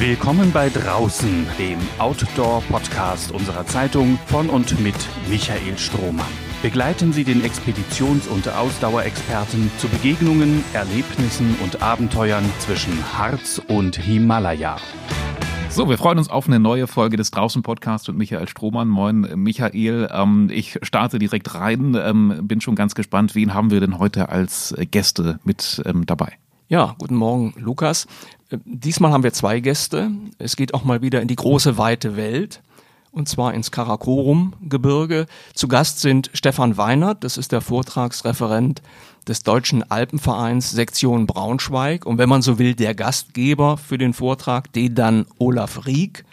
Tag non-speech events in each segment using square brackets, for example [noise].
Willkommen bei Draußen, dem Outdoor-Podcast unserer Zeitung von und mit Michael Strohmann. Begleiten Sie den Expeditions- und Ausdauerexperten zu Begegnungen, Erlebnissen und Abenteuern zwischen Harz und Himalaya. So, wir freuen uns auf eine neue Folge des Draußen-Podcasts mit Michael Strohmann. Moin, Michael. Ähm, ich starte direkt rein. Ähm, bin schon ganz gespannt. Wen haben wir denn heute als Gäste mit ähm, dabei? Ja, guten Morgen, Lukas. Äh, diesmal haben wir zwei Gäste. Es geht auch mal wieder in die große, weite Welt. Und zwar ins Karakorum-Gebirge. Zu Gast sind Stefan Weinert, das ist der Vortragsreferent des Deutschen Alpenvereins Sektion Braunschweig. Und wenn man so will, der Gastgeber für den Vortrag, den dann Olaf Rieck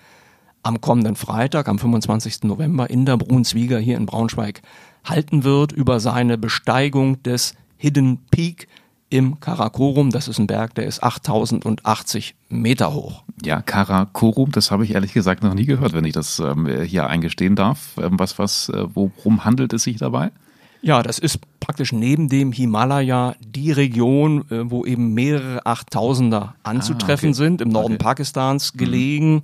am kommenden Freitag, am 25. November in der Brunswieger hier in Braunschweig halten wird über seine Besteigung des Hidden Peak im Karakorum. Das ist ein Berg, der ist 8080 Meter hoch. Ja, Karakorum, das habe ich ehrlich gesagt noch nie gehört, wenn ich das ähm, hier eingestehen darf. Ähm, was, was, äh, worum handelt es sich dabei? Ja, das ist praktisch neben dem Himalaya die Region, äh, wo eben mehrere Achttausender anzutreffen ah, okay. sind, im Norden okay. Pakistans gelegen. Mhm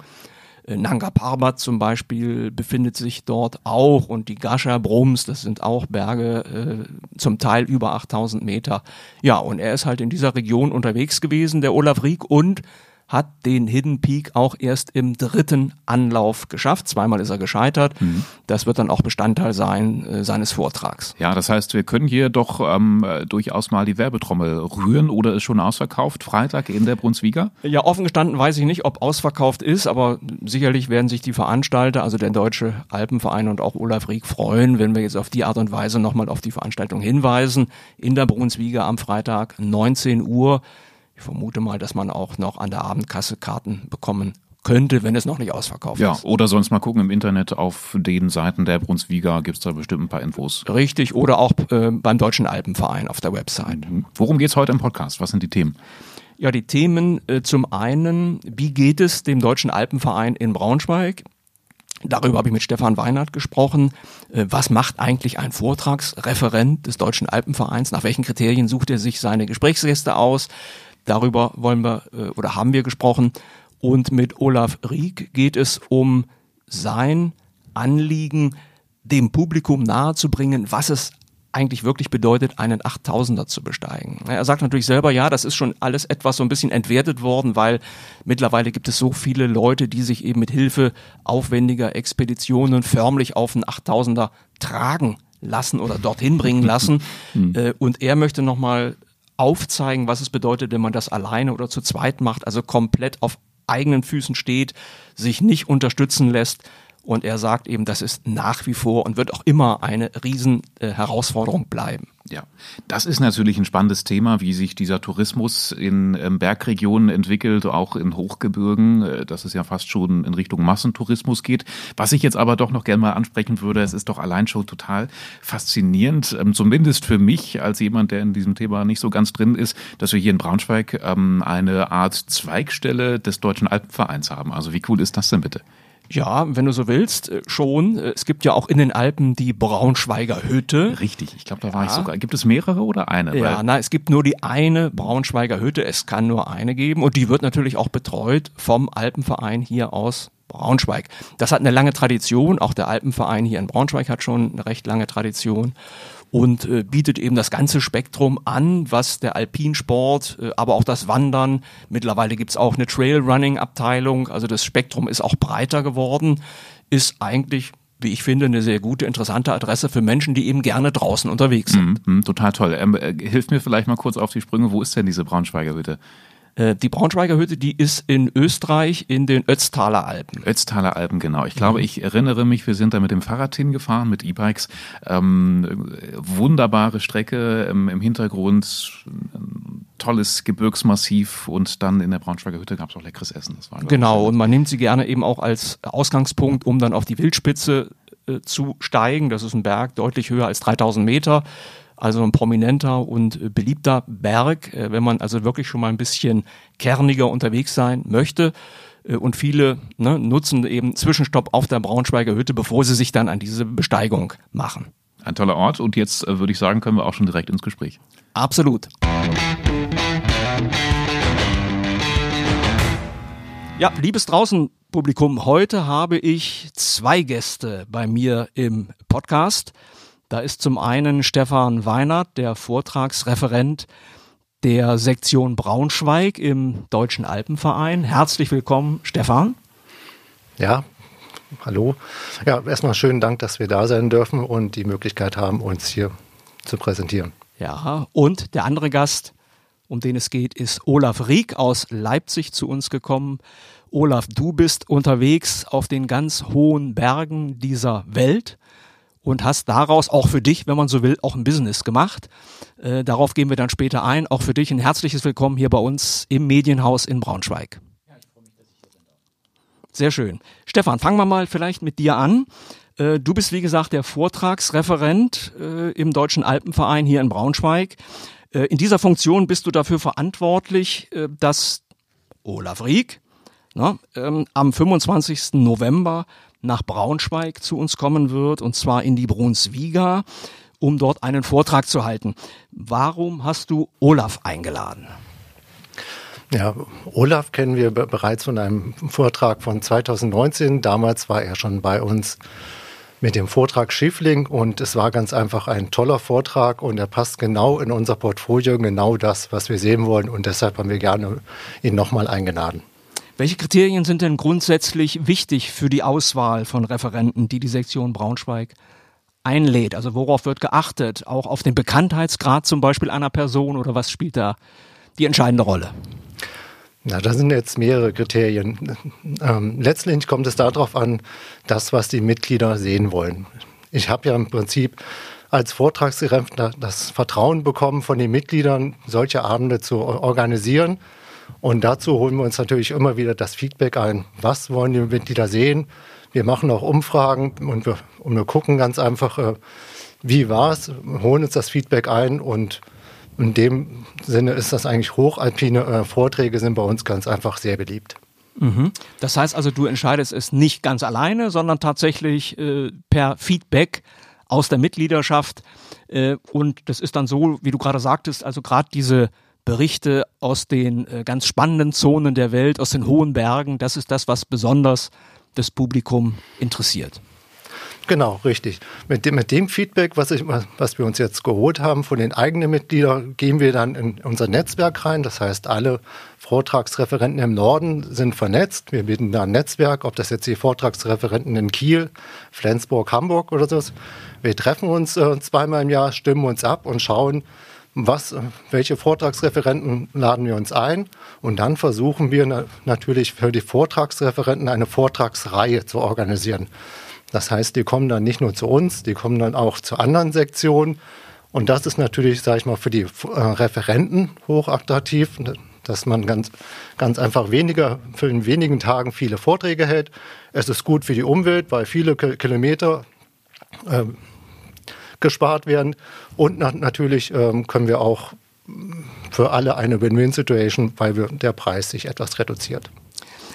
Nanga Parbat zum Beispiel befindet sich dort auch und die Gasha Brums, das sind auch Berge, äh, zum Teil über 8000 Meter. Ja, und er ist halt in dieser Region unterwegs gewesen, der Olaf Rieck, und hat den Hidden Peak auch erst im dritten Anlauf geschafft. Zweimal ist er gescheitert. Mhm. Das wird dann auch Bestandteil sein äh, seines Vortrags. Ja, das heißt, wir können hier doch ähm, durchaus mal die Werbetrommel rühren oder ist schon ausverkauft? Freitag in der Brunswiga? Ja, offen gestanden weiß ich nicht, ob ausverkauft ist, aber sicherlich werden sich die Veranstalter, also der Deutsche Alpenverein und auch Olaf Rieck freuen, wenn wir jetzt auf die Art und Weise nochmal auf die Veranstaltung hinweisen. In der Brunswiga am Freitag 19 Uhr. Ich vermute mal, dass man auch noch an der Abendkasse Karten bekommen könnte, wenn es noch nicht ausverkauft ja, ist. Ja, oder sonst mal gucken im Internet auf den Seiten der Brunswiga gibt es da bestimmt ein paar Infos. Richtig, oder auch äh, beim Deutschen Alpenverein auf der Website. Mhm. Worum geht es heute im Podcast? Was sind die Themen? Ja, die Themen äh, zum einen, wie geht es dem Deutschen Alpenverein in Braunschweig? Darüber habe ich mit Stefan Weinert gesprochen. Äh, was macht eigentlich ein Vortragsreferent des Deutschen Alpenvereins? Nach welchen Kriterien sucht er sich seine Gesprächsgäste aus? Darüber wollen wir äh, oder haben wir gesprochen. Und mit Olaf Rieck geht es um sein Anliegen, dem Publikum nahezubringen, was es eigentlich wirklich bedeutet, einen 8000er zu besteigen. Er sagt natürlich selber, ja, das ist schon alles etwas so ein bisschen entwertet worden, weil mittlerweile gibt es so viele Leute, die sich eben mit Hilfe aufwendiger Expeditionen förmlich auf einen 8000er tragen lassen oder dorthin bringen lassen. [laughs] Hm. Äh, und er möchte nochmal aufzeigen, was es bedeutet, wenn man das alleine oder zu zweit macht, also komplett auf eigenen Füßen steht, sich nicht unterstützen lässt. Und er sagt eben, das ist nach wie vor und wird auch immer eine riesen äh, bleiben. Ja, das ist natürlich ein spannendes Thema, wie sich dieser Tourismus in ähm, Bergregionen entwickelt, auch in Hochgebirgen, äh, dass es ja fast schon in Richtung Massentourismus geht. Was ich jetzt aber doch noch gerne mal ansprechen würde, es ist doch allein schon total faszinierend, ähm, zumindest für mich als jemand, der in diesem Thema nicht so ganz drin ist, dass wir hier in Braunschweig ähm, eine Art Zweigstelle des Deutschen Alpenvereins haben. Also wie cool ist das denn bitte? Ja, wenn du so willst, äh, schon. Äh, es gibt ja auch in den Alpen die Braunschweiger Hütte. Richtig, ich glaube, da war ja. ich sogar. Gibt es mehrere oder eine? Ja, na, es gibt nur die eine Braunschweiger Hütte. Es kann nur eine geben und die wird natürlich auch betreut vom Alpenverein hier aus Braunschweig. Das hat eine lange Tradition. Auch der Alpenverein hier in Braunschweig hat schon eine recht lange Tradition und äh, bietet eben das ganze Spektrum an, was der Alpinsport, äh, aber auch das Wandern, mittlerweile gibt's auch eine Trailrunning-Abteilung, also das Spektrum ist auch breiter geworden, ist eigentlich wie ich finde, eine sehr gute, interessante Adresse für Menschen, die eben gerne draußen unterwegs sind. Mm, mm, total toll. Ähm, äh, hilf mir vielleicht mal kurz auf die Sprünge. Wo ist denn diese Braunschweiger Hütte? Äh, die Braunschweiger Hütte, die ist in Österreich in den Ötztaler Alpen. Ötztaler Alpen, genau. Ich glaube, mhm. ich erinnere mich, wir sind da mit dem Fahrrad hingefahren, mit E-Bikes. Ähm, wunderbare Strecke ähm, im Hintergrund, tolles Gebirgsmassiv und dann in der Braunschweiger Hütte gab es auch leckeres Essen. Das war, genau, und man nimmt sie gerne eben auch als Ausgangspunkt, um dann auf die Wildspitze äh, zu steigen. Das ist ein Berg deutlich höher als 3000 Meter. Also ein prominenter und beliebter Berg, äh, wenn man also wirklich schon mal ein bisschen kerniger unterwegs sein möchte. Äh, und viele ne, nutzen eben Zwischenstopp auf der Braunschweiger Hütte, bevor sie sich dann an diese Besteigung machen. Ein toller Ort und jetzt äh, würde ich sagen, können wir auch schon direkt ins Gespräch. Absolut. Ja, liebes draußen Publikum, heute habe ich zwei Gäste bei mir im Podcast. Da ist zum einen Stefan Weinert, der Vortragsreferent der Sektion Braunschweig im Deutschen Alpenverein. Herzlich willkommen, Stefan. Ja, hallo. Ja, erstmal schönen Dank, dass wir da sein dürfen und die Möglichkeit haben, uns hier zu präsentieren. Ja, und der andere Gast, um den es geht, ist Olaf Rieck aus Leipzig zu uns gekommen. Olaf, du bist unterwegs auf den ganz hohen Bergen dieser Welt und hast daraus auch für dich, wenn man so will, auch ein Business gemacht. Äh, darauf gehen wir dann später ein. Auch für dich ein herzliches Willkommen hier bei uns im Medienhaus in Braunschweig. Sehr schön. Stefan, fangen wir mal vielleicht mit dir an. Äh, du bist, wie gesagt, der Vortragsreferent äh, im Deutschen Alpenverein hier in Braunschweig. Äh, in dieser Funktion bist du dafür verantwortlich, dass Olaf Rieck na, ähm, am 25. November nach Braunschweig zu uns kommen wird, und zwar in die Brunswiga, um dort einen Vortrag zu halten. Warum hast du Olaf eingeladen? Ja, Olaf kennen wir bereits von einem Vortrag von 2019. Damals war er schon bei uns mit dem Vortrag Schiffling und es war ganz einfach ein toller Vortrag und er passt genau in unser Portfolio, genau das, was wir sehen wollen und deshalb haben wir gerne ihn nochmal eingeladen. Welche Kriterien sind denn grundsätzlich wichtig für die Auswahl von Referenten, die die Sektion Braunschweig einlädt? Also worauf wird geachtet? Auch auf den Bekanntheitsgrad zum Beispiel einer Person oder was spielt da die entscheidende Rolle? Na, da sind jetzt mehrere Kriterien. Ähm, letztlich kommt es darauf an, das, was die Mitglieder sehen wollen. Ich habe ja im Prinzip als Vortragsreferent das Vertrauen bekommen von den Mitgliedern, solche Abende zu organisieren. Und dazu holen wir uns natürlich immer wieder das Feedback ein. Was wollen die Mitglieder sehen? Wir machen auch Umfragen und wir, und wir gucken ganz einfach, äh, wie war es, holen uns das Feedback ein und in dem Sinne ist das eigentlich hochalpine äh, Vorträge sind bei uns ganz einfach sehr beliebt. Mhm. Das heißt also, du entscheidest es nicht ganz alleine, sondern tatsächlich äh, per Feedback aus der Mitgliedschaft. Äh, und das ist dann so, wie du gerade sagtest, also gerade diese Berichte aus den äh, ganz spannenden Zonen der Welt, aus den hohen Bergen, das ist das, was besonders das Publikum interessiert. Genau, richtig. Mit dem, mit dem Feedback, was, ich, was wir uns jetzt geholt haben von den eigenen Mitgliedern, gehen wir dann in unser Netzwerk rein. Das heißt, alle Vortragsreferenten im Norden sind vernetzt. Wir bieten da ein Netzwerk, ob das jetzt die Vortragsreferenten in Kiel, Flensburg, Hamburg oder so ist. Wir treffen uns äh, zweimal im Jahr, stimmen uns ab und schauen, was, welche Vortragsreferenten laden wir uns ein und dann versuchen wir na natürlich für die Vortragsreferenten eine Vortragsreihe zu organisieren. Das heißt, die kommen dann nicht nur zu uns, die kommen dann auch zu anderen Sektionen. Und das ist natürlich, sage ich mal, für die äh, Referenten hochattraktiv, dass man ganz, ganz einfach weniger, für in wenigen Tagen viele Vorträge hält. Es ist gut für die Umwelt, weil viele Kilometer äh, gespart werden. Und na natürlich ähm, können wir auch für alle eine Win-Win-Situation, weil wir, der Preis sich etwas reduziert.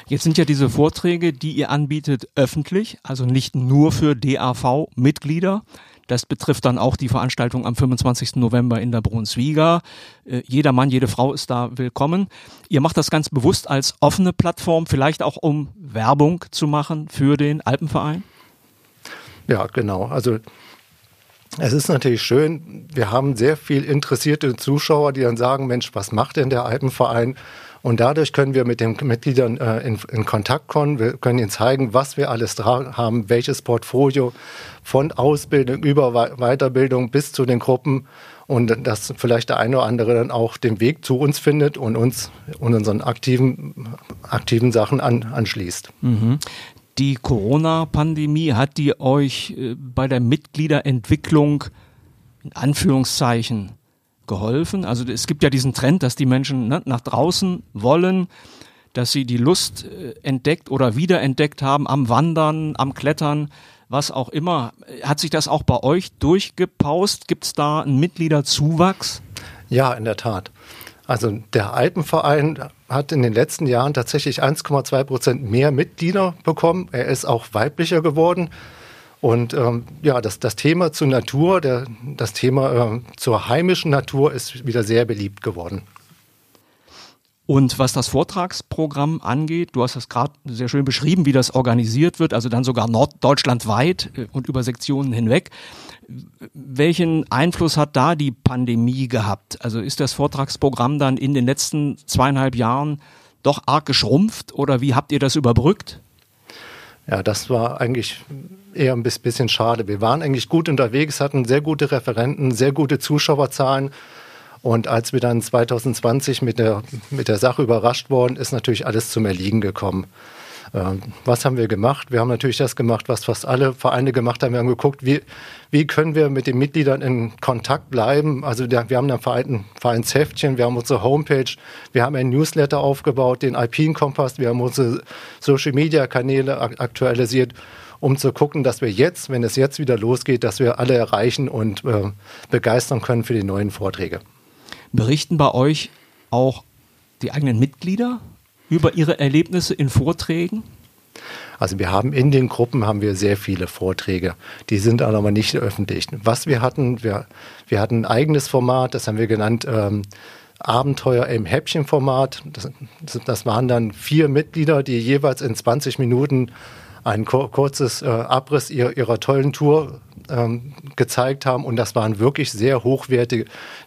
Jetzt sind ja diese Vorträge, die ihr anbietet, öffentlich, also nicht nur für DAV-Mitglieder. Das betrifft dann auch die Veranstaltung am 25. November in der Brunswiga. Äh, jeder Mann, jede Frau ist da willkommen. Ihr macht das ganz bewusst als offene Plattform, vielleicht auch um Werbung zu machen für den Alpenverein? Ja, genau. Also es ist natürlich schön, wir haben sehr viel interessierte Zuschauer, die dann sagen, Mensch, was macht denn der Alpenverein? Und dadurch können wir mit den Mitgliedern äh, in, in, Kontakt kommen. Wir können ihnen zeigen, was wir alles haben, welches Portfolio von Ausbildung über Weiterbildung bis zu den Gruppen und dass vielleicht der eine oder andere dann auch den Weg zu uns findet und uns und unseren aktiven, aktiven Sachen an, anschließt. Mhm. Die Corona-Pandemie hat die euch äh, bei der Mitgliederentwicklung in Anführungszeichen geholfen. Also es gibt ja diesen Trend, dass die Menschen ne, nach draußen wollen, dass sie die Lust äh, entdeckt oder wiederentdeckt haben am Wandern, am Klettern, was auch immer. Hat sich das auch bei euch durchgepaust? Gibt es da einen Mitgliederzuwachs? Ja, in der Tat. Also der Alpenverein hat in den letzten Jahren tatsächlich 1,2 Prozent mehr Mitglieder bekommen. Er ist auch weiblicher geworden. Und ähm, ja, das, das Thema zur Natur, der, das Thema äh, zur heimischen Natur ist wieder sehr beliebt geworden. Und was das Vortragsprogramm angeht, du hast das gerade sehr schön beschrieben, wie das organisiert wird, also dann sogar norddeutschlandweit äh, und über Sektionen hinweg. Welchen Einfluss hat da die Pandemie gehabt? Also ist das Vortragsprogramm dann in den letzten zweieinhalb Jahren doch arg geschrumpft oder wie habt ihr das überbrückt? Ja, das war eigentlich eher ein bisschen schade. Wir waren eigentlich gut unterwegs, hatten sehr gute Referenten, sehr gute Zuschauerzahlen. Und als wir dann 2020 mit der, mit der Sache überrascht worden, ist natürlich alles zum Erliegen gekommen. Ähm, was haben wir gemacht? Wir haben natürlich das gemacht, was fast alle Vereine gemacht haben. Wir haben geguckt, wie, wie können wir mit den Mitgliedern in Kontakt bleiben. Also wir haben ein Verein, Vereinsheftchen, wir haben unsere Homepage, wir haben ein Newsletter aufgebaut, den Alpine Kompass, wir haben unsere Social-Media-Kanäle aktualisiert um zu gucken, dass wir jetzt, wenn es jetzt wieder losgeht, dass wir alle erreichen und äh, begeistern können für die neuen Vorträge. Berichten bei euch auch die eigenen Mitglieder über ihre Erlebnisse in Vorträgen? Also wir haben in den Gruppen haben wir sehr viele Vorträge. Die sind aber nicht öffentlich. Was wir hatten, wir, wir hatten ein eigenes Format, das haben wir genannt ähm, Abenteuer im Häppchenformat. Das, das waren dann vier Mitglieder, die jeweils in 20 Minuten ein kurzes äh, Abriss ihrer, ihrer tollen Tour ähm, gezeigt haben. Und das waren wirklich sehr hochwertige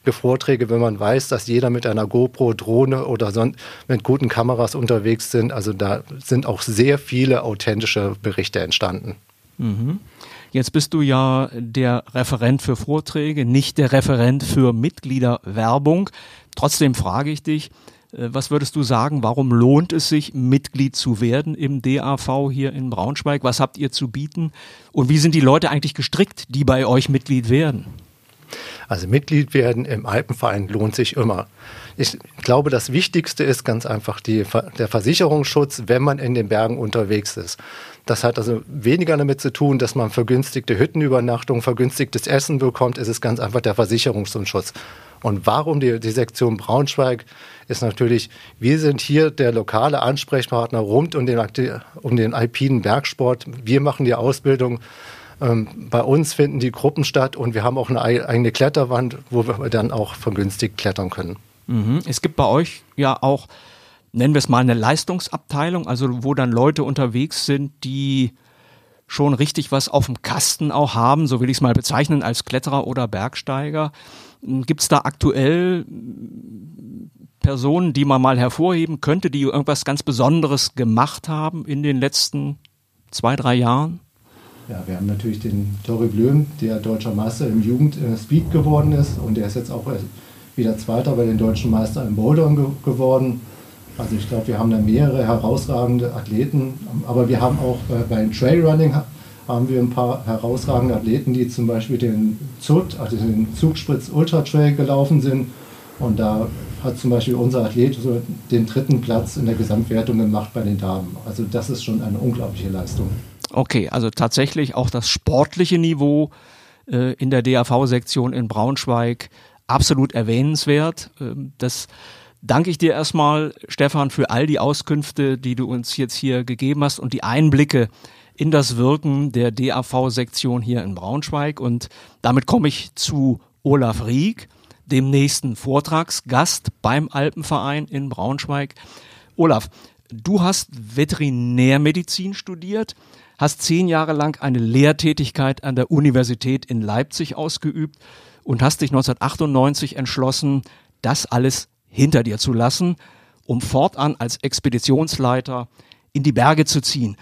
Vorträge, wenn man weiß, dass jeder mit einer GoPro, Drohne oder son mit guten Kameras unterwegs sind. Also da sind auch sehr viele authentische Berichte entstanden. Mhm. Jetzt bist du ja der Referent für Vorträge, nicht der Referent für Mitgliederwerbung. Trotzdem frage ich dich, was würdest du sagen, warum lohnt es sich, Mitglied zu werden im DAV hier in Braunschweig? Was habt ihr zu bieten? Und wie sind die Leute eigentlich gestrickt, die bei euch Mitglied werden? Also Mitglied werden im Alpenverein lohnt sich immer. Ich glaube, das Wichtigste ist ganz einfach die, der Versicherungsschutz, wenn man in den Bergen unterwegs ist. Das hat also weniger damit zu tun, dass man vergünstigte Hüttenübernachtung, vergünstigtes Essen bekommt. Es ist ganz einfach der Versicherungsschutz. Und warum die, die Sektion Braunschweig ist natürlich, wir sind hier der lokale Ansprechpartner rund um den, um den alpinen Bergsport. Wir machen die Ausbildung. Ähm, bei uns finden die Gruppen statt und wir haben auch eine eigene Kletterwand, wo wir dann auch vergünstigt klettern können. Mhm. Es gibt bei euch ja auch, nennen wir es mal eine Leistungsabteilung, also wo dann Leute unterwegs sind, die schon richtig was auf dem Kasten auch haben, so will ich es mal bezeichnen, als Kletterer oder Bergsteiger. Gibt es da aktuell Personen, die man mal hervorheben könnte, die irgendwas ganz Besonderes gemacht haben in den letzten zwei, drei Jahren? Ja, wir haben natürlich den Tori Blöm, der deutscher Meister im Jugendspeed geworden ist und der ist jetzt auch wieder Zweiter bei den deutschen Meister im Bouldern ge geworden. Also ich glaube, wir haben da mehrere herausragende Athleten, aber wir haben auch äh, beim Trailrunning haben wir ein paar herausragende Athleten, die zum Beispiel den ZUT, also den Zugspritz Ultra Trail gelaufen sind. Und da hat zum Beispiel unser Athlet so den dritten Platz in der Gesamtwertung gemacht bei den Damen. Also das ist schon eine unglaubliche Leistung. Okay, also tatsächlich auch das sportliche Niveau äh, in der DAV-Sektion in Braunschweig absolut erwähnenswert. Ähm, das danke ich dir erstmal, Stefan, für all die Auskünfte, die du uns jetzt hier gegeben hast und die Einblicke in das Wirken der DAV-Sektion hier in Braunschweig. Und damit komme ich zu Olaf Rieck, dem nächsten Vortragsgast beim Alpenverein in Braunschweig. Olaf, du hast Veterinärmedizin studiert, hast zehn Jahre lang eine Lehrtätigkeit an der Universität in Leipzig ausgeübt und hast dich 1998 entschlossen, das alles hinter dir zu lassen, um fortan als Expeditionsleiter in die Berge zu ziehen.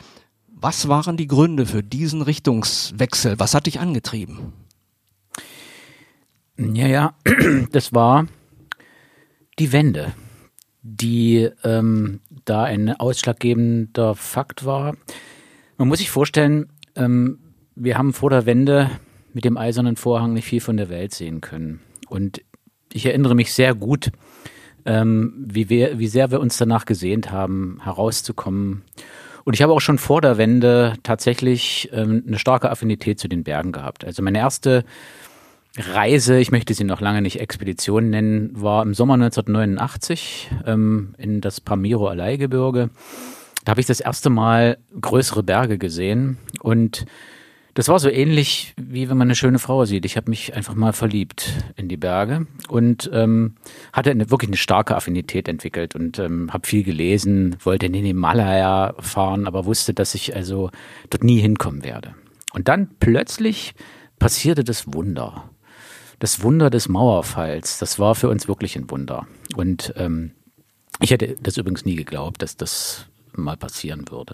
Was waren die Gründe für diesen Richtungswechsel? Was hat dich angetrieben? Ja, ja, [clears throat] das war die Wende, die ähm, da ein ausschlaggebender Fakt war. Man muss sich vorstellen, ähm, wir haben vor der Wende mit dem eisernen Vorhang nicht viel von der Welt sehen können. Und ich erinnere mich sehr gut, ähm, wie, wir, wie sehr wir uns danach gesehnt haben, herauszukommen und ich habe auch schon vor der Wende tatsächlich ähm, eine starke Affinität zu den Bergen gehabt. Also meine erste Reise, ich möchte sie noch lange nicht Expedition nennen, war im Sommer 1989 ähm, in das Pamiro Alaigebirge. Da habe ich das erste Mal größere Berge gesehen und Das war so ähnlich, wie wenn man eine schöne Frau sieht. Ich habe mich einfach mal verliebt in die Berge und ähm, hatte eine, wirklich eine starke Affinität entwickelt und ähm, habe viel gelesen, wollte in den Himalaya fahren, aber wusste, dass ich also dort nie hinkommen werde. Und dann plötzlich passierte das Wunder. Das Wunder des Mauerfalls, das war für uns wirklich ein Wunder. Und ähm, ich hätte das übrigens nie geglaubt, dass das mal passieren würde.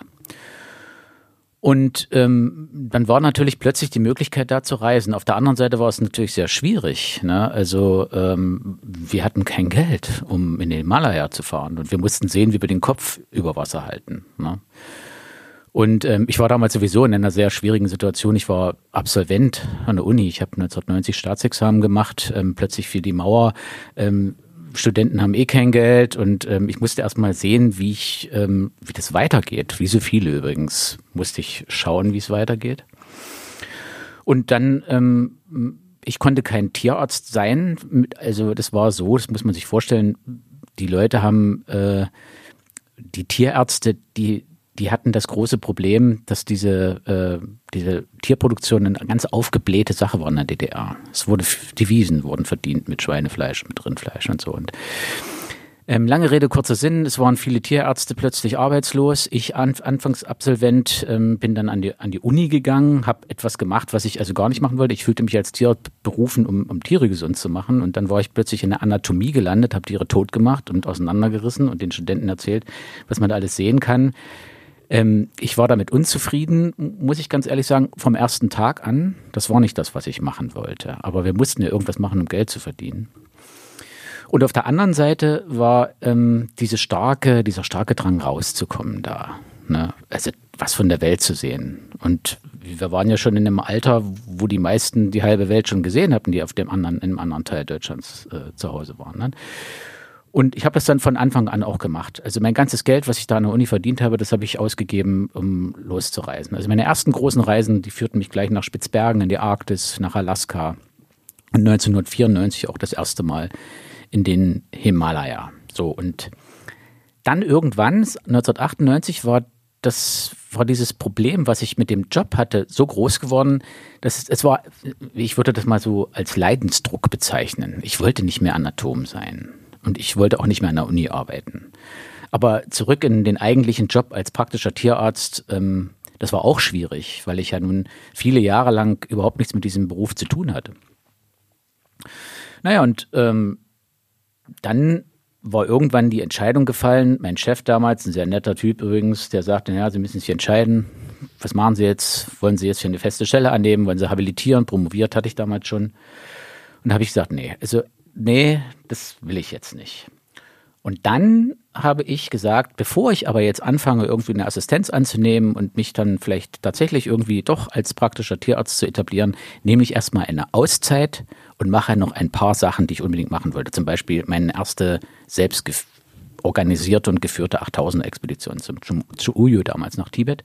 Und ähm, dann war natürlich plötzlich die Möglichkeit, da zu reisen. Auf der anderen Seite war es natürlich sehr schwierig. Ne? Also ähm, wir hatten kein Geld, um in den Himalaya zu fahren. Und wir mussten sehen, wie wir den Kopf über Wasser halten. Ne? Und ähm, ich war damals sowieso in einer sehr schwierigen Situation. Ich war Absolvent an der Uni. Ich habe 1990 Staatsexamen gemacht. Ähm, plötzlich fiel die Mauer. Ähm, Studenten haben eh kein Geld und ähm, ich musste erst mal sehen, wie ich, ähm, wie das weitergeht. Wie so viele übrigens musste ich schauen, wie es weitergeht. Und dann, ähm, ich konnte kein Tierarzt sein. Also das war so, das muss man sich vorstellen. Die Leute haben äh, die Tierärzte, die die hatten das große Problem, dass diese, äh, diese Tierproduktion eine ganz aufgeblähte Sache war in der DDR. Es wurde, Devisen wurden verdient mit Schweinefleisch, mit Rindfleisch und so. Und ähm, lange Rede, kurzer Sinn, es waren viele Tierärzte plötzlich arbeitslos. Ich, an, Anfangsabsolvent, ähm, bin dann an die, an die Uni gegangen, habe etwas gemacht, was ich also gar nicht machen wollte. Ich fühlte mich als Tierarzt berufen, um, um Tiere gesund zu machen. Und dann war ich plötzlich in der Anatomie gelandet, habe Tiere tot gemacht und auseinandergerissen und den Studenten erzählt, was man da alles sehen kann. Ähm, ich war damit unzufrieden, muss ich ganz ehrlich sagen, vom ersten Tag an. Das war nicht das, was ich machen wollte. Aber wir mussten ja irgendwas machen, um Geld zu verdienen. Und auf der anderen Seite war ähm, diese starke, dieser starke Drang rauszukommen da. Ne? Also was von der Welt zu sehen. Und wir waren ja schon in einem Alter, wo die meisten die halbe Welt schon gesehen hatten, die auf dem anderen, in einem anderen Teil Deutschlands äh, zu Hause waren. Ne? Und ich habe das dann von Anfang an auch gemacht. Also mein ganzes Geld, was ich da an der Uni verdient habe, das habe ich ausgegeben, um loszureisen. Also meine ersten großen Reisen, die führten mich gleich nach Spitzbergen in die Arktis, nach Alaska und 1994 auch das erste Mal in den Himalaya. So und dann irgendwann 1998 war das war dieses Problem, was ich mit dem Job hatte, so groß geworden, dass es, es war, ich würde das mal so als Leidensdruck bezeichnen. Ich wollte nicht mehr Anatom sein. Und ich wollte auch nicht mehr an der Uni arbeiten. Aber zurück in den eigentlichen Job als praktischer Tierarzt, ähm, das war auch schwierig, weil ich ja nun viele Jahre lang überhaupt nichts mit diesem Beruf zu tun hatte. Naja, und ähm, dann war irgendwann die Entscheidung gefallen. Mein Chef damals, ein sehr netter Typ übrigens, der sagte, ja, Sie müssen sich entscheiden. Was machen Sie jetzt? Wollen Sie jetzt für eine feste Stelle annehmen? Wollen Sie habilitieren? Promoviert hatte ich damals schon. Und da habe ich gesagt, nee, also nee, das will ich jetzt nicht. Und dann habe ich gesagt, bevor ich aber jetzt anfange, irgendwie eine Assistenz anzunehmen und mich dann vielleicht tatsächlich irgendwie doch als praktischer Tierarzt zu etablieren, nehme ich erstmal eine Auszeit und mache noch ein paar Sachen, die ich unbedingt machen wollte. Zum Beispiel meine erste selbst organisierte und geführte 8000 Expedition zum, zu Uyu damals nach Tibet.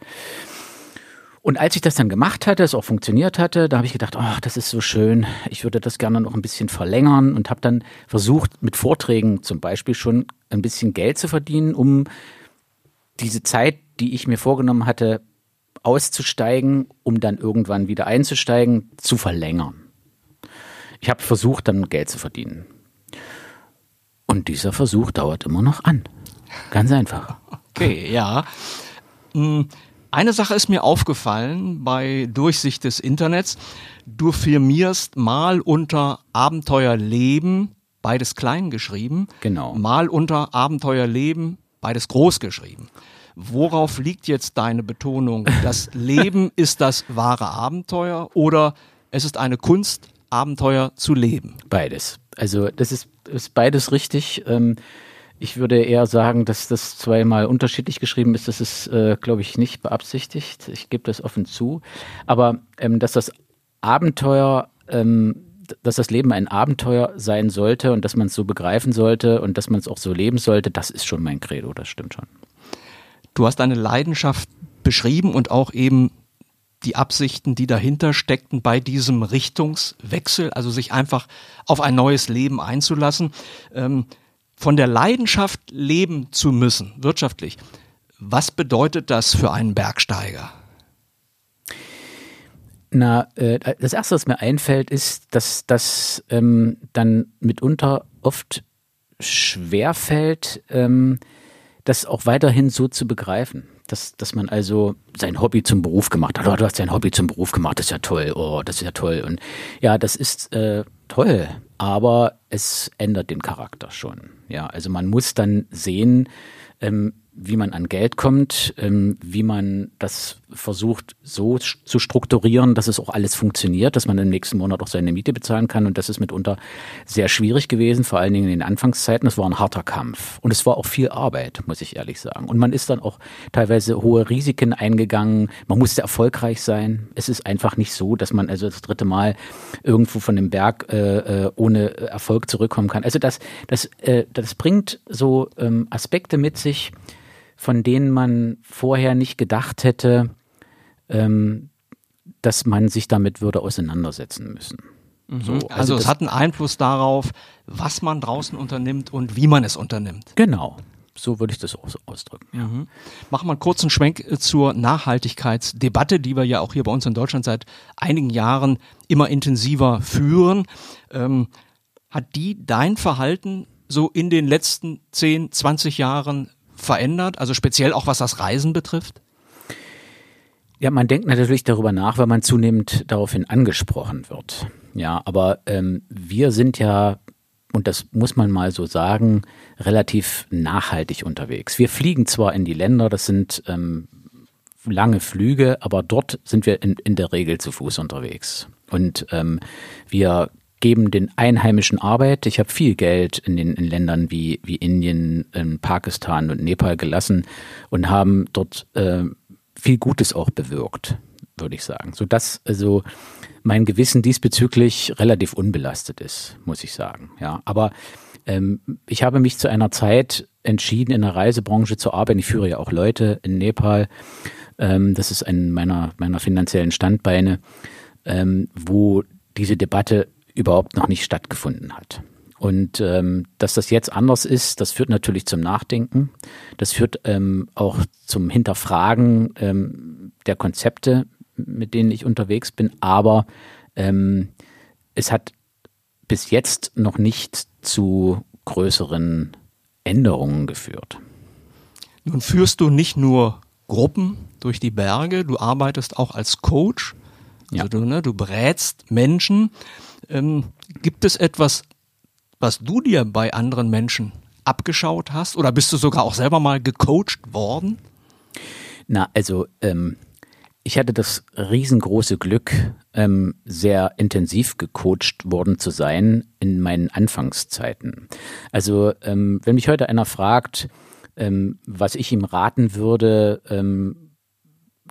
Und als ich das dann gemacht hatte, es auch funktioniert hatte, da habe ich gedacht, oh, das ist so schön, ich würde das gerne noch ein bisschen verlängern und habe dann versucht, mit Vorträgen zum Beispiel schon ein bisschen Geld zu verdienen, um diese Zeit, die ich mir vorgenommen hatte, auszusteigen, um dann irgendwann wieder einzusteigen, zu verlängern. Ich habe versucht, dann Geld zu verdienen. Und dieser Versuch dauert immer noch an. Ganz einfach. Okay, ja. Eine Sache ist mir aufgefallen bei Durchsicht des Internets. Du firmierst mal unter Abenteuerleben, beides klein geschrieben. Genau. Mal unter Abenteuerleben, beides groß geschrieben. Worauf liegt jetzt deine Betonung? Das [laughs] Leben ist das wahre Abenteuer oder es ist eine Kunst, Abenteuer zu leben? Beides. Also das ist, ist beides richtig. Ähm ich würde eher sagen, dass das zweimal unterschiedlich geschrieben ist. Das ist, äh, glaube ich, nicht beabsichtigt. Ich gebe das offen zu. Aber ähm, dass das Abenteuer, ähm, dass das Leben ein Abenteuer sein sollte und dass man es so begreifen sollte und dass man es auch so leben sollte, das ist schon mein Credo. Das stimmt schon. Du hast deine Leidenschaft beschrieben und auch eben die Absichten, die dahinter steckten bei diesem Richtungswechsel, also sich einfach auf ein neues Leben einzulassen. Ähm, von der Leidenschaft leben zu müssen, wirtschaftlich, was bedeutet das für einen Bergsteiger? Na, äh, das erste, was mir einfällt, ist, dass das ähm, dann mitunter oft schwerfällt, ähm, das auch weiterhin so zu begreifen. Dass, dass man also sein Hobby zum Beruf gemacht hat. Oh, du hast dein Hobby zum Beruf gemacht, das ist ja toll. Oh, das ist ja toll. Und ja, das ist äh, toll, aber es ändert den Charakter schon. Ja, also man muss dann sehen, ähm, wie man an Geld kommt, ähm, wie man das versucht so zu strukturieren, dass es auch alles funktioniert, dass man im nächsten Monat auch seine Miete bezahlen kann. Und das ist mitunter sehr schwierig gewesen, vor allen Dingen in den Anfangszeiten. Es war ein harter Kampf. Und es war auch viel Arbeit, muss ich ehrlich sagen. Und man ist dann auch teilweise hohe Risiken eingegangen. Man musste erfolgreich sein. Es ist einfach nicht so, dass man also das dritte Mal irgendwo von dem Berg äh, äh ohne Erfolg zurückkommen kann. Also das, das, äh, das bringt so ähm, Aspekte mit sich, von denen man vorher nicht gedacht hätte, ähm, dass man sich damit würde auseinandersetzen müssen. Mhm. So, also, also es hat einen Einfluss darauf, was man draußen unternimmt und wie man es unternimmt. Genau. So würde ich das auch so ausdrücken. Ja. Mhm. Machen wir einen kurzen Schwenk äh, zur Nachhaltigkeitsdebatte, die wir ja auch hier bei uns in Deutschland seit einigen Jahren immer intensiver führen. Ähm, hat die dein Verhalten so in den letzten 10, 20 Jahren verändert? Also speziell auch was das Reisen betrifft? Ja, man denkt natürlich darüber nach, wenn man zunehmend daraufhin angesprochen wird. Ja, aber ähm, wir sind ja, und das muss man mal so sagen, relativ nachhaltig unterwegs. Wir fliegen zwar in die Länder, das sind ähm, lange Flüge, aber dort sind wir in, in der Regel zu Fuß unterwegs. Und ähm, wir geben den Einheimischen Arbeit. Ich habe viel Geld in den in Ländern wie, wie Indien, in Pakistan und Nepal gelassen und haben dort äh, viel Gutes auch bewirkt, würde ich sagen. Sodass also mein Gewissen diesbezüglich relativ unbelastet ist, muss ich sagen. Ja, aber ähm, ich habe mich zu einer Zeit entschieden, in der Reisebranche zu arbeiten. Ich führe ja auch Leute in Nepal. Ähm, das ist ein meiner, meiner finanziellen Standbeine, ähm, wo diese Debatte überhaupt noch nicht stattgefunden hat. Und ähm, dass das jetzt anders ist, das führt natürlich zum Nachdenken. Das führt ähm, auch zum Hinterfragen ähm, der Konzepte, mit denen ich unterwegs bin. Aber ähm, es hat bis jetzt noch nicht zu größeren Änderungen geführt. Nun führst du nicht nur Gruppen durch die Berge, du arbeitest auch als Coach. Also ja. du, ne, du berätst Menschen. Ähm, gibt es etwas, was du dir bei anderen Menschen abgeschaut hast? Oder bist du sogar auch selber mal gecoacht worden? Na, also ähm, ich hatte das riesengroße Glück, ähm, sehr intensiv gecoacht worden zu sein in meinen Anfangszeiten. Also ähm, wenn mich heute einer fragt, ähm, was ich ihm raten würde, ähm,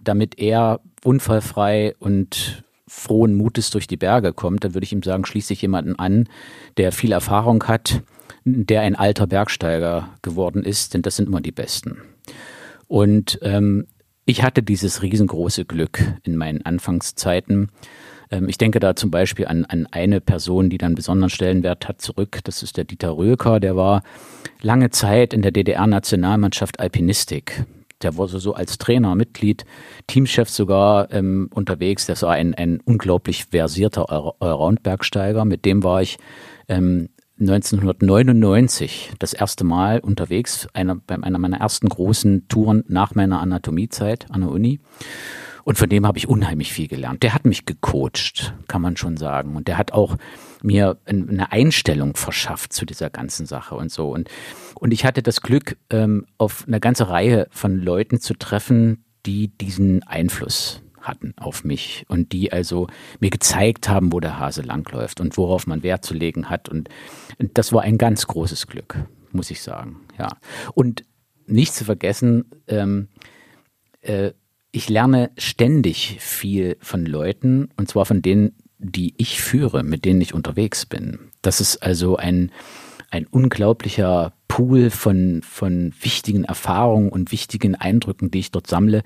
damit er unfallfrei und frohen Mutes durch die Berge kommt, dann würde ich ihm sagen, schließe dich jemanden an, der viel Erfahrung hat, der ein alter Bergsteiger geworden ist, denn das sind immer die Besten. Und ähm, ich hatte dieses riesengroße Glück in meinen Anfangszeiten. Ähm, ich denke da zum Beispiel an, an eine Person, die dann besonderen Stellenwert hat, zurück. Das ist der Dieter Röker, der war lange Zeit in der DDR-Nationalmannschaft Alpinistik der war so als Trainer, Mitglied, Teamchef sogar ähm, unterwegs. Das war ein, ein unglaublich versierter Allround-Bergsteiger. Mit dem war ich ähm, 1999 das erste Mal unterwegs, einer, bei einer meiner ersten großen Touren nach meiner Anatomiezeit an der Uni. Und von dem habe ich unheimlich viel gelernt. Der hat mich gecoacht, kann man schon sagen. Und der hat auch mir eine Einstellung verschafft zu dieser ganzen Sache und so. Und, und ich hatte das Glück, ähm, auf eine ganze Reihe von Leuten zu treffen, die diesen Einfluss hatten auf mich und die also mir gezeigt haben, wo der Hase langläuft und worauf man Wert zu legen hat. Und, das war ein ganz großes Glück, muss ich sagen. Ja. Und nicht zu vergessen, ähm, äh, ich lerne ständig viel von Leuten und zwar von denen, die ich führe, mit denen ich unterwegs bin. Das ist also ein, ein unglaublicher Pool von, von wichtigen Erfahrungen und wichtigen Eindrücken, die ich dort sammle.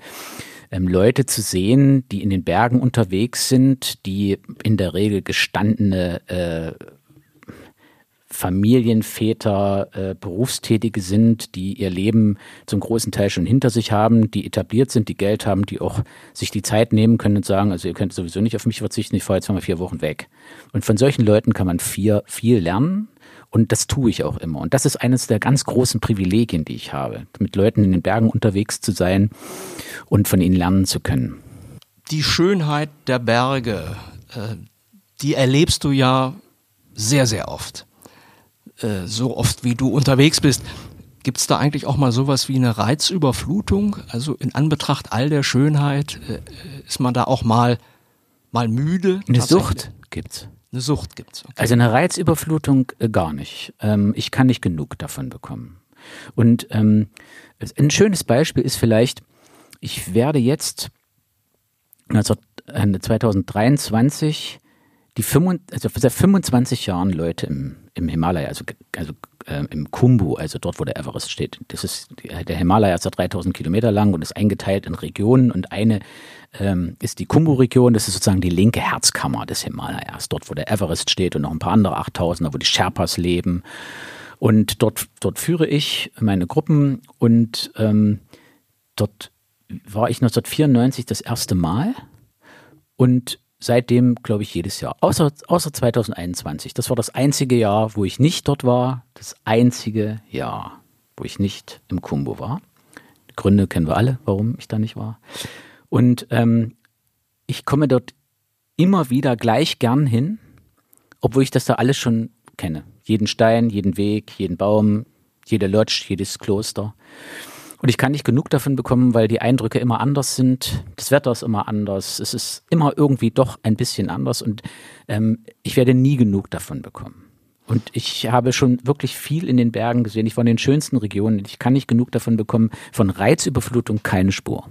Ähm, Leute zu sehen, die in den Bergen unterwegs sind, die in der Regel gestandene äh, Familienväter, äh, Berufstätige sind, die ihr Leben zum großen Teil schon hinter sich haben, die etabliert sind, die Geld haben, die auch sich die Zeit nehmen können und sagen, also ihr könnt sowieso nicht auf mich verzichten, ich fahre jetzt mal vier Wochen weg. Und von solchen Leuten kann man vier, viel lernen. Und das tue ich auch immer. Und das ist eines der ganz großen Privilegien, die ich habe, mit Leuten in den Bergen unterwegs zu sein und von ihnen lernen zu können. Die Schönheit der Berge, äh, die erlebst du ja sehr, sehr oft. Äh, so oft wie du unterwegs bist. Gibt es da eigentlich auch mal sowas wie eine Reizüberflutung? Also in Anbetracht all der Schönheit äh, ist man da auch mal, mal müde? Eine Sucht gibt's. Eine Sucht gibt's. Okay. Also eine Reizüberflutung äh, gar nicht. Ähm, ich kann nicht genug davon bekommen. Und ähm, ein schönes Beispiel ist vielleicht, ich werde jetzt 2023 die 25, also seit 25 Jahren Leute im, im Himalaya, also, also äh, im Kumbu, also dort, wo der Everest steht. Das ist, der Himalaya ist ja 3000 Kilometer lang und ist eingeteilt in Regionen und eine ähm, ist die Kumbu-Region, das ist sozusagen die linke Herzkammer des Himalayas, dort, wo der Everest steht und noch ein paar andere 8000er, wo die Sherpas leben. Und dort, dort führe ich meine Gruppen und ähm, dort war ich 1994 das erste Mal und seitdem, glaube ich, jedes Jahr. Außer, außer 2021. Das war das einzige Jahr, wo ich nicht dort war. Das einzige Jahr, wo ich nicht im Kumbo war. Die Gründe kennen wir alle, warum ich da nicht war. Und ähm, ich komme dort immer wieder gleich gern hin, obwohl ich das da alles schon kenne. Jeden Stein, jeden Weg, jeden Baum, jede Lodge, jedes Kloster. Und ich kann nicht genug davon bekommen, weil die Eindrücke immer anders sind. Das Wetter ist immer anders. Es ist immer irgendwie doch ein bisschen anders und ähm, ich werde nie genug davon bekommen. Und ich habe schon wirklich viel in den Bergen gesehen. Ich war in den schönsten Regionen. Ich kann nicht genug davon bekommen. Von Reizüberflutung keine Spur.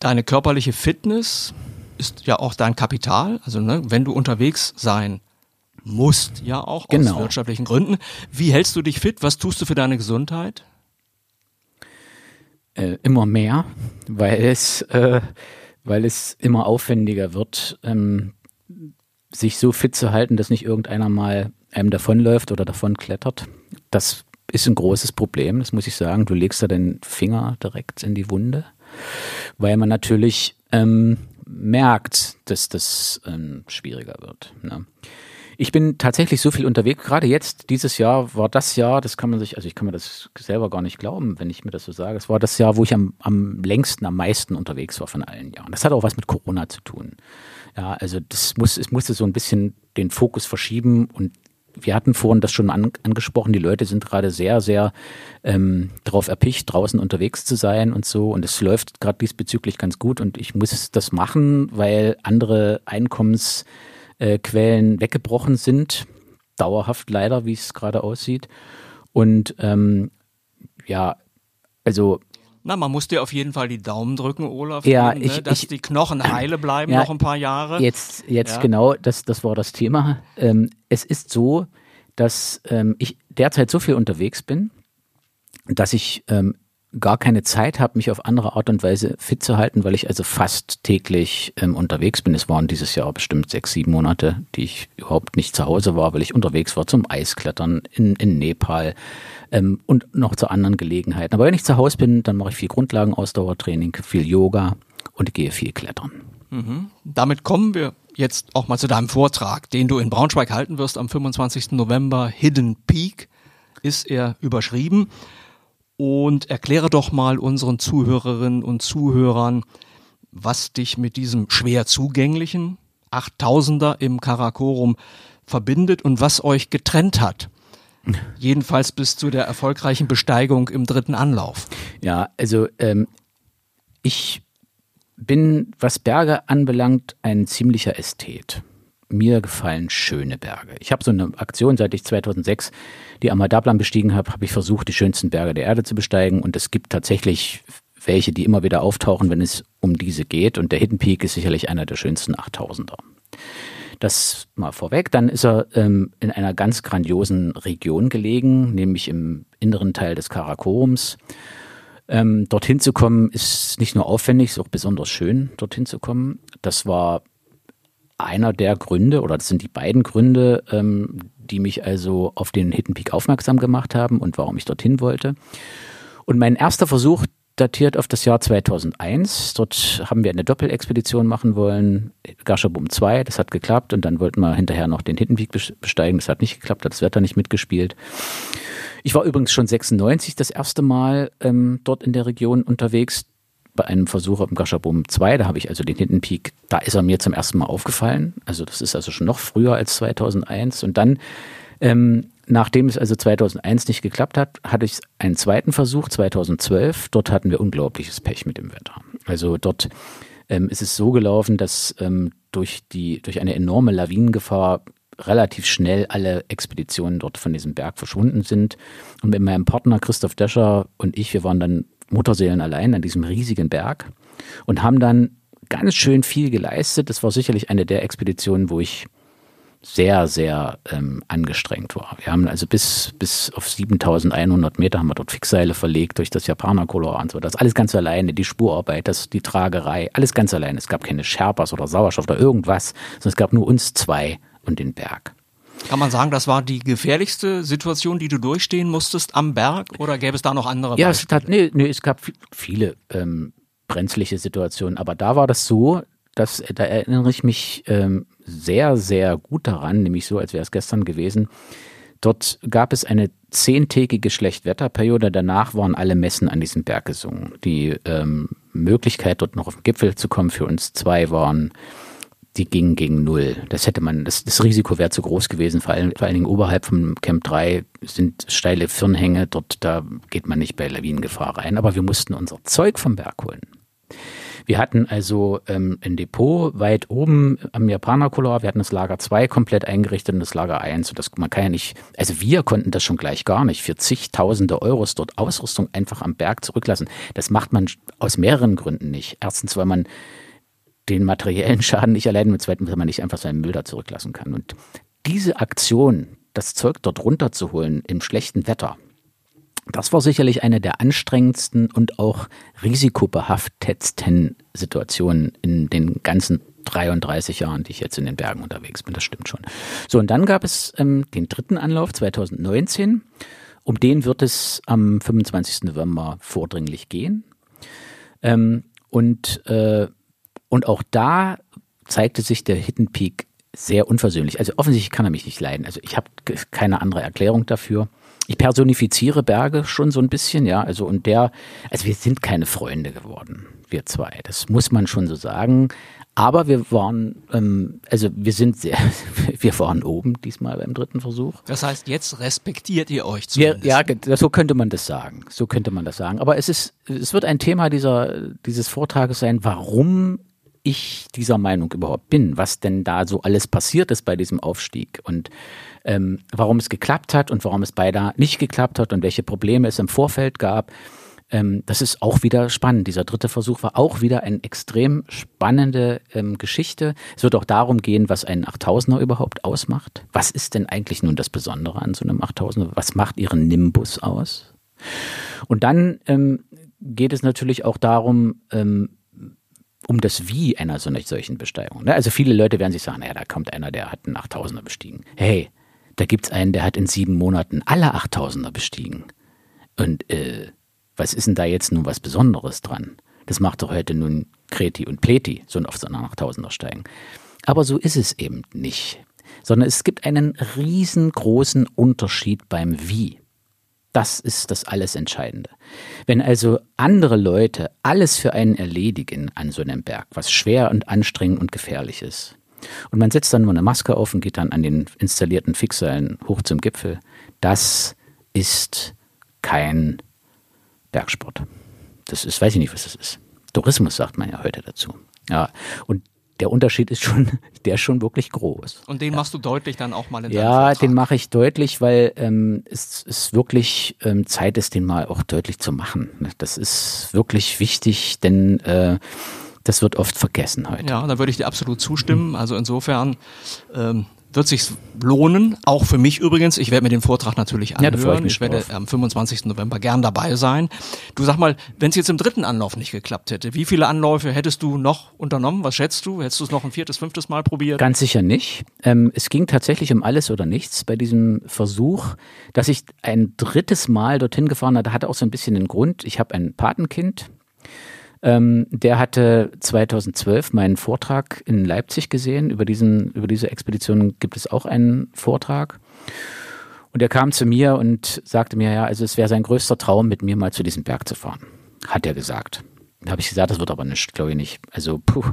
Deine körperliche Fitness ist ja auch dein Kapital. Also ne, wenn du unterwegs sein musst, ja auch genau. aus wirtschaftlichen Gründen. Wie hältst du dich fit? Was tust du für deine Gesundheit? Äh, immer mehr, weil es, äh, weil es immer aufwendiger wird, ähm, sich so fit zu halten, dass nicht irgendeiner mal einem davonläuft oder davon klettert. Das ist ein großes Problem, das muss ich sagen. Du legst da den Finger direkt in die Wunde, weil man natürlich ähm, merkt, dass das ähm, schwieriger wird. Ne? Ich bin tatsächlich so viel unterwegs. Gerade jetzt, dieses Jahr war das Jahr, das kann man sich, also ich kann mir das selber gar nicht glauben, wenn ich mir das so sage. Es war das Jahr, wo ich am, am längsten, am meisten unterwegs war von allen Jahren. Das hat auch was mit Corona zu tun. Ja, also das muss, es musste so ein bisschen den Fokus verschieben und wir hatten vorhin das schon an, angesprochen, die Leute sind gerade sehr, sehr ähm, darauf erpicht, draußen unterwegs zu sein und so. Und es läuft gerade diesbezüglich ganz gut und ich muss das machen, weil andere Einkommens äh, Quellen weggebrochen sind. Dauerhaft leider, wie es gerade aussieht. Und ähm, ja, also na, man muss dir auf jeden Fall die Daumen drücken, Olaf, ja, ne, ich, dass ich, die Knochen [clears throat] heile bleiben ja, noch ein paar Jahre. Jetzt, jetzt Ja. genau, das, das war das Thema. Ähm, es ist so, dass ähm, ich derzeit so viel unterwegs bin, dass ich ähm, gar keine Zeit habe, mich auf andere Art und Weise fit zu halten, weil ich also fast täglich ähm, unterwegs bin. Es waren dieses Jahr bestimmt sechs, sieben Monate, die ich überhaupt nicht zu Hause war, weil ich unterwegs war zum Eisklettern in, in Nepal ähm, und noch zu anderen Gelegenheiten. Aber wenn ich zu Hause bin, dann mache ich viel Grundlagenausdauertraining, viel Yoga und gehe viel klettern. Damit kommen wir jetzt auch mal zu deinem Vortrag, den du in Braunschweig halten wirst am 25. November. Hidden Peak ist er überschrieben. Und erkläre doch mal unseren Zuhörerinnen und Zuhörern, was dich mit diesem schwer zugänglichen 8000er im Karakorum verbindet und was euch getrennt hat. Jedenfalls bis zu der erfolgreichen Besteigung im dritten Anlauf. Ja, also ähm, ich bin, was Berge anbelangt, ein ziemlicher Ästhet. Mir gefallen schöne Berge. Ich habe so eine Aktion, seit ich 2006 die Amadablan bestiegen habe, habe ich versucht, die schönsten Berge der Erde zu besteigen. Und es gibt tatsächlich welche, die immer wieder auftauchen, wenn es um diese geht. Und der Hidden Peak ist sicherlich einer der schönsten 8000er. Das mal vorweg. Dann ist er ähm, in einer ganz grandiosen Region gelegen, nämlich im inneren Teil des Karakorums. Ähm, dorthin zu kommen ist nicht nur aufwendig, ist auch besonders schön, dorthin zu kommen. Das war einer der Gründe, oder das sind die beiden Gründe, ähm, die mich also auf den Hidden Peak aufmerksam gemacht haben und warum ich dorthin wollte. Und mein erster Versuch datiert auf das Jahr 2001. Dort haben wir eine Doppelexpedition machen wollen, Gashabum 2, das hat geklappt und dann wollten wir hinterher noch den Hidden Peak besteigen, das hat nicht geklappt, hat das Wetter nicht mitgespielt. Ich war übrigens schon 96 das erste Mal ähm, dort in der Region unterwegs bei einem Versuch auf dem Gashabum 2, da habe ich also den Hidden Peak, da ist er mir zum ersten Mal aufgefallen. Also das ist also schon noch früher als 2001 und dann ähm, Nachdem es also 2001 nicht geklappt hat, hatte ich einen zweiten Versuch 2012. Dort hatten wir unglaubliches Pech mit dem Wetter. Also dort ähm, ist es so gelaufen, dass ähm, durch, die, durch eine enorme Lawinengefahr relativ schnell alle Expeditionen dort von diesem Berg verschwunden sind. Und mit meinem Partner Christoph Döscher und ich, wir waren dann Mutterseelen allein an diesem riesigen Berg und haben dann ganz schön viel geleistet. Das war sicherlich eine der Expeditionen, wo ich sehr, sehr ähm, angestrengt war. Wir haben also bis, bis auf 7100 Meter haben wir dort Fixseile verlegt durch das Japaner-Color und so. Das alles ganz alleine, die Spurarbeit, das, die Tragerei, alles ganz alleine. Es gab keine Sherpas oder Sauerstoff oder irgendwas, sondern es gab nur uns zwei und den Berg. Kann man sagen, das war die gefährlichste Situation, die du durchstehen musstest am Berg oder gäbe es da noch andere Ja, es, hat, nee, nee, es gab viele ähm, brenzliche Situationen, aber da war das so, dass da erinnere ich mich ähm, sehr, sehr gut daran, nämlich so, als wäre es gestern gewesen. Dort gab es eine zehntägige Schlechtwetterperiode. Danach waren alle Messen an diesem Berg gesungen. Die ähm, Möglichkeit, dort noch auf den Gipfel zu kommen, für uns zwei waren, die gingen gegen Null. Das hätte man, das, das Risiko wäre zu groß gewesen. Vor allen, vor allen Dingen oberhalb vom Camp 3 sind steile Firnhänge. Dort, da geht man nicht bei Lawinengefahr rein. Aber wir mussten unser Zeug vom Berg holen. Wir hatten also ähm, ein Depot weit oben am Japaner-Color. Wir hatten das Lager 2 komplett eingerichtet und das Lager 1. Und das, man kann ja nicht, also wir konnten das schon gleich gar nicht. Für zigtausende Euros dort Ausrüstung einfach am Berg zurücklassen. Das macht man aus mehreren Gründen nicht. Erstens, weil man den materiellen Schaden nicht erleiden und zweitens, weil man nicht einfach seinen Müll da zurücklassen kann. Und diese Aktion, das Zeug dort runterzuholen im schlechten Wetter, das war sicherlich eine der anstrengendsten und auch risikobehaftetsten Situationen in den ganzen 33 Jahren, die ich jetzt in den Bergen unterwegs bin. Das stimmt schon. So, und dann gab es ähm, den dritten Anlauf 2019. Um den wird es am 25. November vordringlich gehen. Ähm, und, äh, und auch da zeigte sich der Hidden Peak sehr unversöhnlich. Also offensichtlich kann er mich nicht leiden. Also ich habe keine andere Erklärung dafür ich personifiziere Berge schon so ein bisschen, ja. Also und der, also wir sind keine Freunde geworden, wir zwei. Das muss man schon so sagen. Aber wir waren, ähm, also wir sind sehr, [laughs] wir waren oben diesmal beim dritten Versuch. Das heißt, jetzt respektiert ihr euch zumindest. Wir, ja, so könnte man das sagen. So könnte man das sagen. Aber es ist, es wird ein Thema dieser, dieses Vortrages sein, warum ich dieser Meinung überhaupt bin, was denn da so alles passiert ist bei diesem Aufstieg und ähm, warum es geklappt hat und warum es beinahe nicht geklappt hat und welche Probleme es im Vorfeld gab. Ähm, das ist auch wieder spannend. Dieser dritte Versuch war auch wieder eine extrem spannende ähm, Geschichte. Es wird auch darum gehen, was einen 8000er überhaupt ausmacht. Was ist denn eigentlich nun das Besondere an so einem 8000er? Was macht ihren Nimbus aus? Und dann ähm, geht es natürlich auch darum, ähm, um das Wie einer so einer solchen Besteigung. Ne? Also viele Leute werden sich sagen, naja, da kommt einer, der hat einen 8000er bestiegen. Hey, da gibt's einen, der hat in sieben Monaten alle 8000er bestiegen. Und äh, was ist denn da jetzt nun was Besonderes dran? Das macht doch heute nun Kreti und Pleti, so auf so einer 8000er steigen. Aber so ist es eben nicht. Sondern es gibt einen riesengroßen Unterschied beim Wie. Das ist das alles Entscheidende. Wenn also andere Leute alles für einen erledigen an so einem Berg, was schwer und anstrengend und gefährlich ist, und man setzt dann nur eine Maske auf und geht dann an den installierten Fixseilen hoch zum Gipfel, das ist kein Bergsport. Das ist, weiß ich nicht, was das ist. Tourismus sagt man ja heute dazu. Ja, und der Unterschied ist schon, [laughs] der ist schon wirklich groß. Und den ja. machst du deutlich dann auch mal in deinem Ja, Vortrag. den mache ich deutlich, weil ähm, es ist wirklich ähm, Zeit ist, den mal auch deutlich zu machen. Das ist wirklich wichtig, denn äh, das wird oft vergessen heute. Ja, da würde ich dir absolut zustimmen. Also insofern ähm, wird sich lohnen, auch für mich übrigens. Ich werde mir den Vortrag natürlich anhören. Ja, ich, ich, werde drauf. am 25. November gern dabei sein. Du sag mal, wenn es jetzt im dritten Anlauf nicht geklappt hätte, wie viele Anläufe hättest du noch unternommen? Was schätzt du? Hättest du es noch ein viertes, fünftes Mal probiert? Ganz sicher nicht. Ähm, es ging tatsächlich um alles oder nichts bei diesem Versuch, dass ich ein drittes Mal dorthin gefahren hatte, hatte auch so ein bisschen den Grund. Ich habe ein Patenkind, ähm, der hatte 2012 meinen Vortrag in Leipzig gesehen. Über, diesen, über diese Expedition gibt es auch einen Vortrag. Und er kam zu mir und sagte mir, ja, also es wäre sein größter Traum, mit mir mal zu diesem Berg zu fahren. Hat er gesagt. Da habe ich gesagt, das wird aber nicht, glaube ich nicht. Also, puh.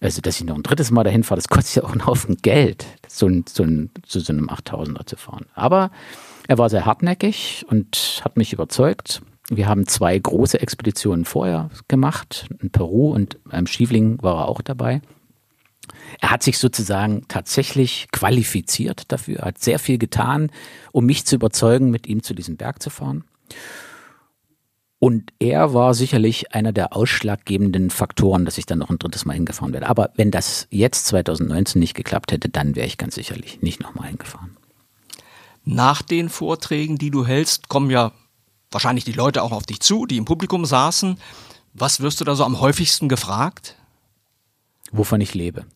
Also, dass ich noch ein drittes Mal dahin fahre, das kostet ja auch einen Haufen Geld, so, ein, so ein, zu so einem 8000er zu fahren. Aber er war sehr hartnäckig und hat mich überzeugt. Wir haben zwei große Expeditionen vorher gemacht, in Peru und beim Schiefling war er auch dabei. Er hat sich sozusagen tatsächlich qualifiziert dafür, hat sehr viel getan, um mich zu überzeugen, mit ihm zu diesem Berg zu fahren. Und er war sicherlich einer der ausschlaggebenden Faktoren, dass ich dann noch ein drittes Mal hingefahren werde. Aber wenn das jetzt 2019 nicht geklappt hätte, dann wäre ich ganz sicherlich nicht nochmal hingefahren. Nach den Vorträgen, die du hältst, kommen ja wahrscheinlich die Leute auch auf dich zu, die im Publikum saßen. Was wirst du da so am häufigsten gefragt? Wovon ich lebe.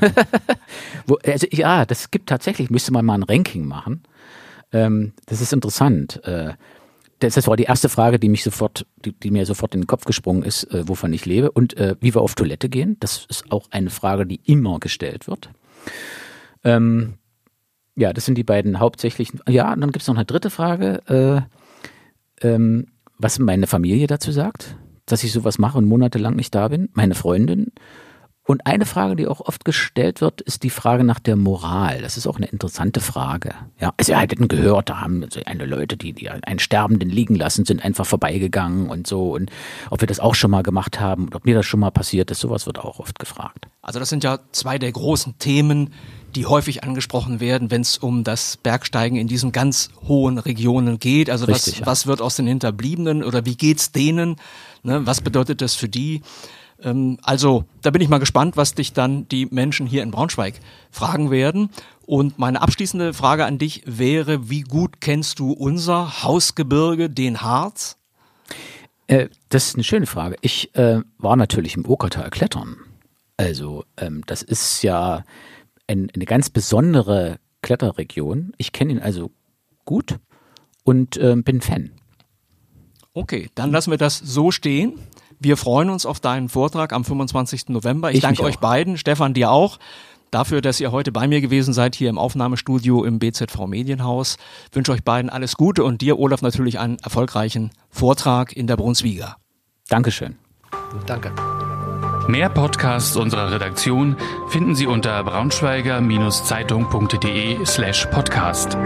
[laughs] Wo, also ja, das gibt tatsächlich, müsste man mal ein Ranking machen. Ähm, das ist interessant. Äh, das, war die erste Frage, die mich sofort, die, die mir sofort in den Kopf gesprungen ist, äh, wovon ich lebe und äh, wie wir auf Toilette gehen. Das ist auch eine Frage, die immer gestellt wird. Ähm, ja, das sind die beiden hauptsächlichen. Ja, und dann gibt es noch eine dritte Frage. Äh, ähm, was meine Familie dazu sagt, dass ich sowas mache und monatelang nicht da bin, meine Freundin. Und eine Frage, die auch oft gestellt wird, ist die Frage nach der Moral. Das ist auch eine interessante Frage. Ja, also ihr hättet gehört, da haben also eine Leute, die, die einen Sterbenden liegen lassen, sind einfach vorbeigegangen und so. Und ob wir das auch schon mal gemacht haben und ob mir das schon mal passiert ist, sowas wird auch oft gefragt. Also das sind ja zwei der großen Themen, die häufig angesprochen werden, wenn es um das Bergsteigen in diesen ganz hohen Regionen geht. Also Richtig, was, ja. was wird aus den Hinterbliebenen oder wie geht's denen? Ne, was bedeutet das für die? Ähm, also da bin ich mal gespannt, was dich dann die Menschen hier in Braunschweig fragen werden. Und meine abschließende Frage an dich wäre, wie gut kennst du unser Hausgebirge, den Harz? Äh, das ist eine schöne Frage. Ich äh, war natürlich im Okertal klettern. Also ähm, das ist ja ein, eine ganz besondere Kletterregion. Ich kenne ihn also gut und äh, bin Fan. Okay, dann lassen wir das so stehen. Wir freuen uns auf deinen Vortrag am 25. November. Ich, ich danke euch beiden, Stefan dir auch, dafür, dass ihr heute bei mir gewesen seid hier im Aufnahmestudio im BZV Medienhaus. Ich wünsche euch beiden alles Gute und dir, Olaf, natürlich einen erfolgreichen Vortrag in der Brunswiga. Dankeschön. Danke. Mehr Podcasts unserer Redaktion finden Sie unter braunschweiger-zeitung.de slash podcast.